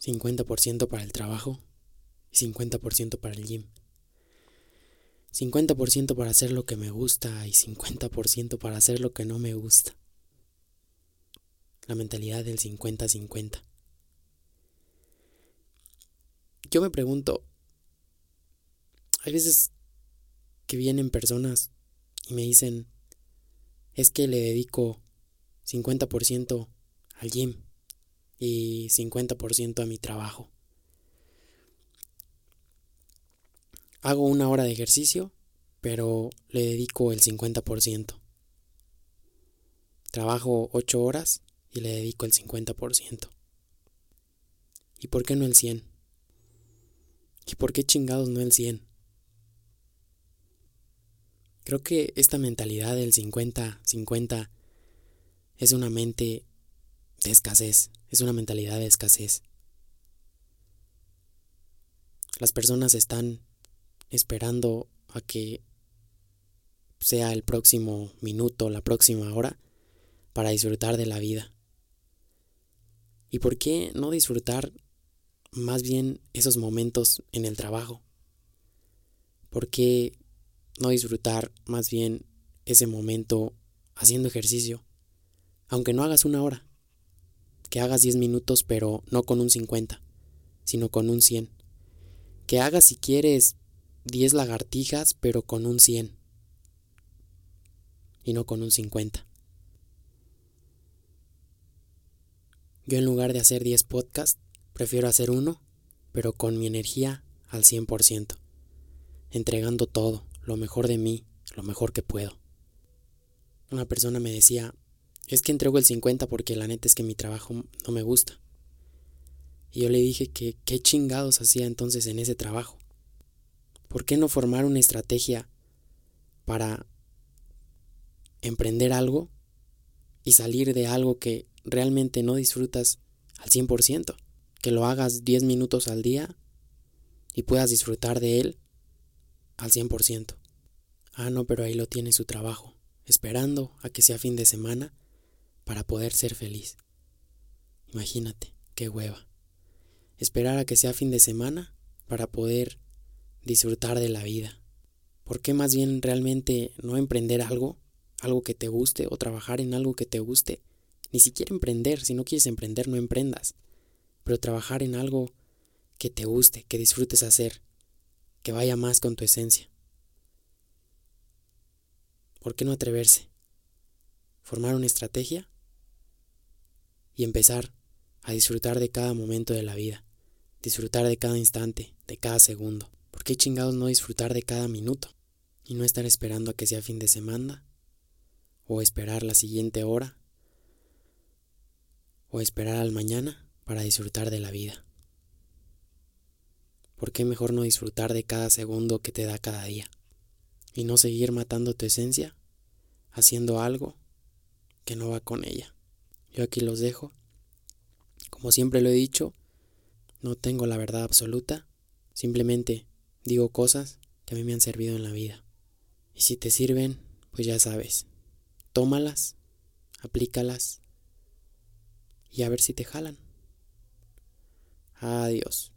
50% para el trabajo y 50% para el gym. 50% para hacer lo que me gusta y 50% para hacer lo que no me gusta. La mentalidad del 50-50. Yo me pregunto, hay veces que vienen personas y me dicen, es que le dedico 50% al gym y 50% a mi trabajo. Hago una hora de ejercicio, pero le dedico el 50%. Trabajo 8 horas y le dedico el 50%. ¿Y por qué no el 100? ¿Y por qué chingados no el 100? Creo que esta mentalidad del 50-50 es una mente de escasez, es una mentalidad de escasez. Las personas están esperando a que sea el próximo minuto, la próxima hora, para disfrutar de la vida. ¿Y por qué no disfrutar más bien esos momentos en el trabajo? ¿Por qué no disfrutar más bien ese momento haciendo ejercicio? Aunque no hagas una hora, que hagas 10 minutos pero no con un 50, sino con un 100. Que hagas si quieres 10 lagartijas pero con un 100 y no con un 50. Yo en lugar de hacer 10 podcasts, prefiero hacer uno, pero con mi energía al 100%, entregando todo, lo mejor de mí, lo mejor que puedo. Una persona me decía, es que entrego el 50 porque la neta es que mi trabajo no me gusta. Y yo le dije que qué chingados hacía entonces en ese trabajo. ¿Por qué no formar una estrategia para emprender algo y salir de algo que realmente no disfrutas al 100%? Que lo hagas 10 minutos al día y puedas disfrutar de él al 100%. Ah, no, pero ahí lo tiene su trabajo, esperando a que sea fin de semana para poder ser feliz. Imagínate, qué hueva. Esperar a que sea fin de semana para poder disfrutar de la vida. ¿Por qué más bien realmente no emprender algo, algo que te guste o trabajar en algo que te guste? Ni siquiera emprender, si no quieres emprender no emprendas, pero trabajar en algo que te guste, que disfrutes hacer, que vaya más con tu esencia. ¿Por qué no atreverse? ¿Formar una estrategia? Y empezar a disfrutar de cada momento de la vida, disfrutar de cada instante, de cada segundo. ¿Por qué chingados no disfrutar de cada minuto y no estar esperando a que sea fin de semana? ¿O esperar la siguiente hora? ¿O esperar al mañana para disfrutar de la vida? ¿Por qué mejor no disfrutar de cada segundo que te da cada día? Y no seguir matando tu esencia haciendo algo que no va con ella. Yo aquí los dejo. Como siempre lo he dicho, no tengo la verdad absoluta, simplemente digo cosas que a mí me han servido en la vida. Y si te sirven, pues ya sabes, tómalas, aplícalas y a ver si te jalan. Adiós.